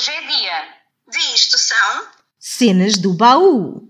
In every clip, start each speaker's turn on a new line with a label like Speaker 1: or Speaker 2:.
Speaker 1: Hoje é dia de isto são
Speaker 2: Cenas do baú.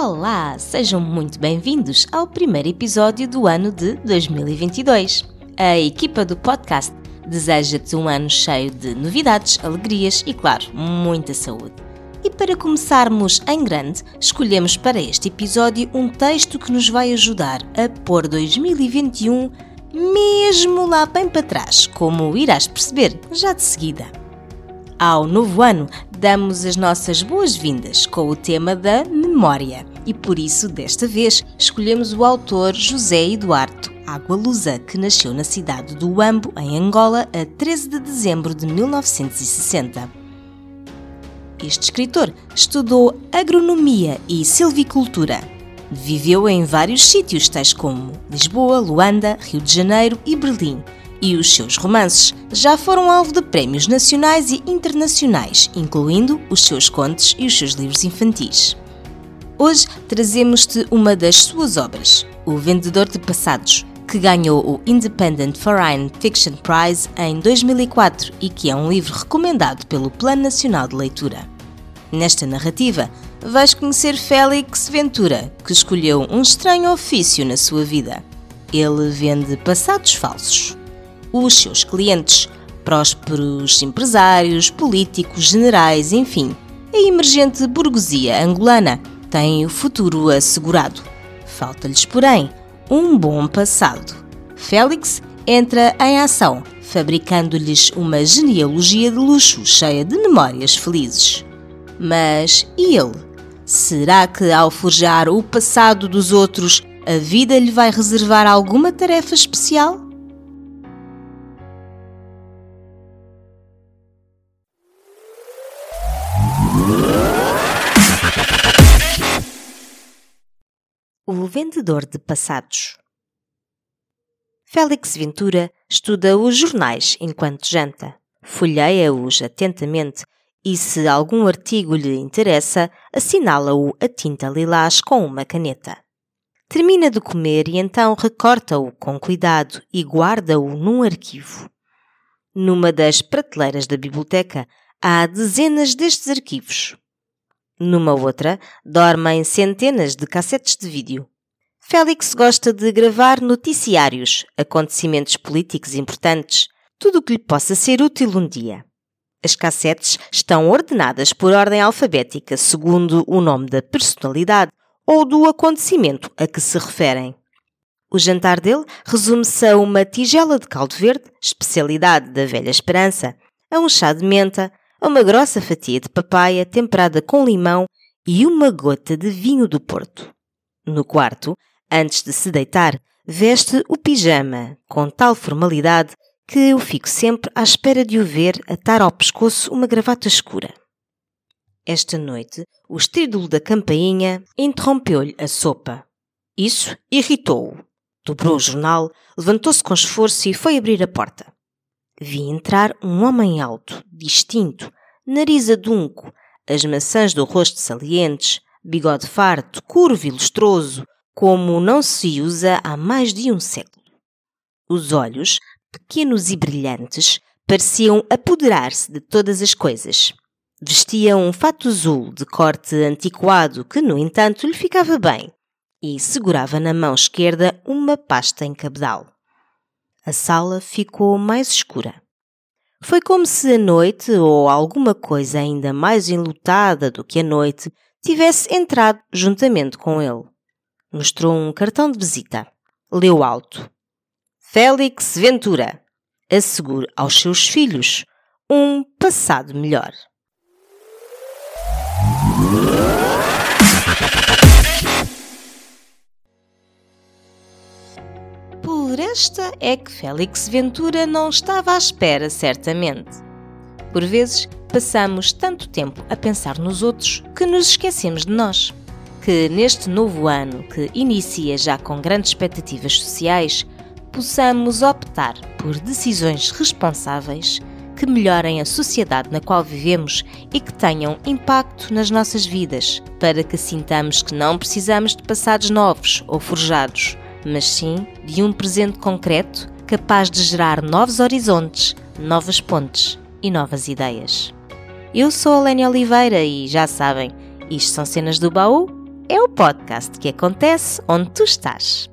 Speaker 2: Olá, sejam muito bem-vindos ao primeiro episódio do ano de 2022. A equipa do podcast deseja-te um ano cheio de novidades, alegrias e, claro, muita saúde. E para começarmos em grande, escolhemos para este episódio um texto que nos vai ajudar a pôr 2021 mesmo lá bem para trás, como irás perceber já de seguida. Ao novo ano, damos as nossas boas-vindas com o tema da memória e por isso, desta vez, escolhemos o autor José Eduardo Agualusa, que nasceu na cidade do Uambo, em Angola, a 13 de dezembro de 1960. Este escritor estudou agronomia e silvicultura. Viveu em vários sítios, tais como Lisboa, Luanda, Rio de Janeiro e Berlim, e os seus romances já foram alvo de prémios nacionais e internacionais, incluindo os seus contos e os seus livros infantis. Hoje trazemos-te uma das suas obras, O Vendedor de Passados, que ganhou o Independent Foreign Fiction Prize em 2004 e que é um livro recomendado pelo Plano Nacional de Leitura. Nesta narrativa, vais conhecer Félix Ventura, que escolheu um estranho ofício na sua vida. Ele vende passados falsos os seus clientes, prósperos empresários, políticos, generais, enfim, a emergente burguesia angolana tem o futuro assegurado. Falta-lhes, porém, um bom passado. Félix entra em ação, fabricando-lhes uma genealogia de luxo cheia de memórias felizes. Mas e ele? Será que ao forjar o passado dos outros, a vida lhe vai reservar alguma tarefa especial? O vendedor de passados. Félix Ventura estuda os jornais enquanto janta, folheia-os atentamente e, se algum artigo lhe interessa, assinala-o a tinta lilás com uma caneta. Termina de comer e então recorta-o com cuidado e guarda-o num arquivo. Numa das prateleiras da biblioteca há dezenas destes arquivos, numa outra, dormem centenas de cassetes de vídeo. Félix gosta de gravar noticiários, acontecimentos políticos importantes, tudo o que lhe possa ser útil um dia. As cassetes estão ordenadas por ordem alfabética segundo o nome da personalidade ou do acontecimento a que se referem. O jantar dele resume-se a uma tigela de caldo verde, especialidade da velha esperança, a um chá de menta, uma grossa fatia de papaya temperada com limão e uma gota de vinho do Porto. No quarto, antes de se deitar, veste o pijama com tal formalidade que eu fico sempre à espera de o ver atar ao pescoço uma gravata escura. Esta noite, o estrídulo da campainha interrompeu-lhe a sopa. Isso irritou-o. Dobrou o jornal, levantou-se com esforço e foi abrir a porta. Vi entrar um homem alto, distinto, nariz adunco, as maçãs do rosto salientes, bigode farto, curvo e lustroso, como não se usa há mais de um século. Os olhos, pequenos e brilhantes, pareciam apoderar-se de todas as coisas. Vestia um fato azul de corte antiquado que, no entanto, lhe ficava bem, e segurava na mão esquerda uma pasta em cabedal. A sala ficou mais escura. Foi como se a noite, ou alguma coisa ainda mais enlutada do que a noite, tivesse entrado juntamente com ele. Mostrou um cartão de visita. Leu alto. Félix Ventura. Assegure aos seus filhos um passado melhor. Esta é que Félix Ventura não estava à espera, certamente. Por vezes, passamos tanto tempo a pensar nos outros que nos esquecemos de nós. Que neste novo ano, que inicia já com grandes expectativas sociais, possamos optar por decisões responsáveis que melhorem a sociedade na qual vivemos e que tenham impacto nas nossas vidas, para que sintamos que não precisamos de passados novos ou forjados, mas sim de um presente concreto capaz de gerar novos horizontes, novas pontes e novas ideias. Eu sou a Lénia Oliveira e já sabem, isto são Cenas do Baú, é o podcast que acontece onde tu estás.